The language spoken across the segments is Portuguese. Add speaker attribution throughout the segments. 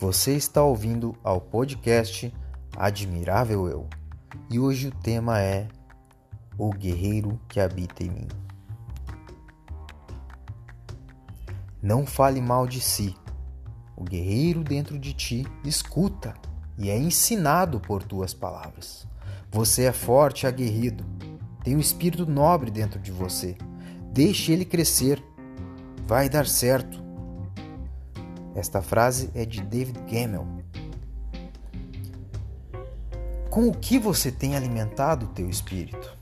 Speaker 1: Você está ouvindo ao podcast Admirável Eu e hoje o tema é O Guerreiro que Habita em Mim. Não fale mal de si. O guerreiro dentro de ti escuta e é ensinado por tuas palavras. Você é forte e aguerrido. Tem um espírito nobre dentro de você. Deixe ele crescer. Vai dar certo. Esta frase é de David Gemmell. Com o que você tem alimentado o teu espírito?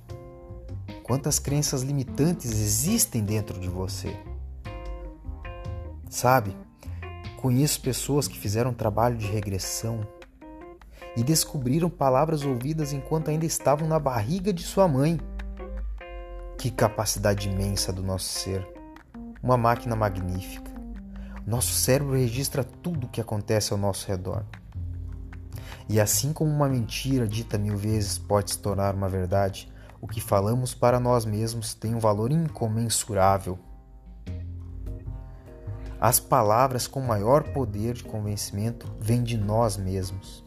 Speaker 1: Quantas crenças limitantes existem dentro de você? Sabe, conheço pessoas que fizeram trabalho de regressão e descobriram palavras ouvidas enquanto ainda estavam na barriga de sua mãe. Que capacidade imensa do nosso ser! Uma máquina magnífica. Nosso cérebro registra tudo o que acontece ao nosso redor. E assim como uma mentira dita mil vezes pode se tornar uma verdade, o que falamos para nós mesmos tem um valor incomensurável. As palavras com maior poder de convencimento vêm de nós mesmos.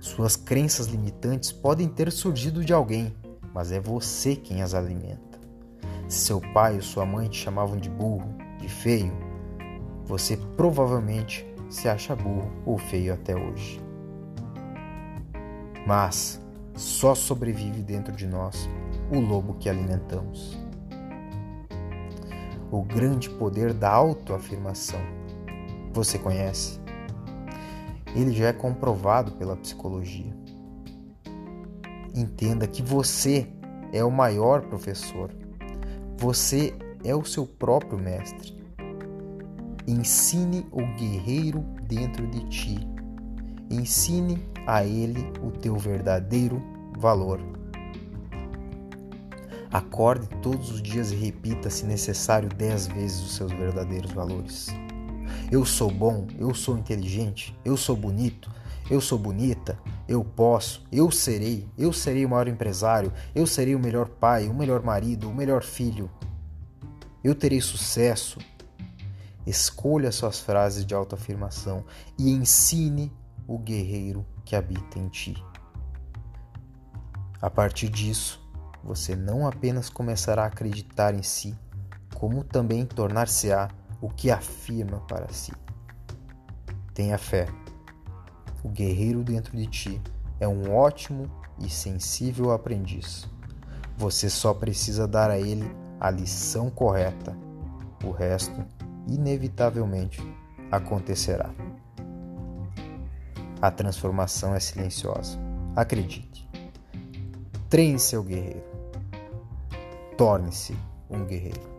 Speaker 1: Suas crenças limitantes podem ter surgido de alguém, mas é você quem as alimenta. Se seu pai ou sua mãe te chamavam de burro, de feio, você provavelmente se acha burro ou feio até hoje. Mas só sobrevive dentro de nós o lobo que alimentamos. O grande poder da autoafirmação. Você conhece? Ele já é comprovado pela psicologia. Entenda que você é o maior professor. Você é o seu próprio mestre. Ensine o guerreiro dentro de ti. Ensine a ele o teu verdadeiro valor. Acorde todos os dias e repita, se necessário, dez vezes os seus verdadeiros valores. Eu sou bom, eu sou inteligente, eu sou bonito, eu sou bonita, eu posso, eu serei, eu serei o maior empresário, eu serei o melhor pai, o melhor marido, o melhor filho. Eu terei sucesso, Escolha suas frases de autoafirmação e ensine o guerreiro que habita em ti. A partir disso, você não apenas começará a acreditar em si, como também tornar-se-á o que afirma para si. Tenha fé. O guerreiro dentro de ti é um ótimo e sensível aprendiz. Você só precisa dar a ele a lição correta. O resto inevitavelmente acontecerá. A transformação é silenciosa. Acredite. Treine seu guerreiro. Torne-se um guerreiro.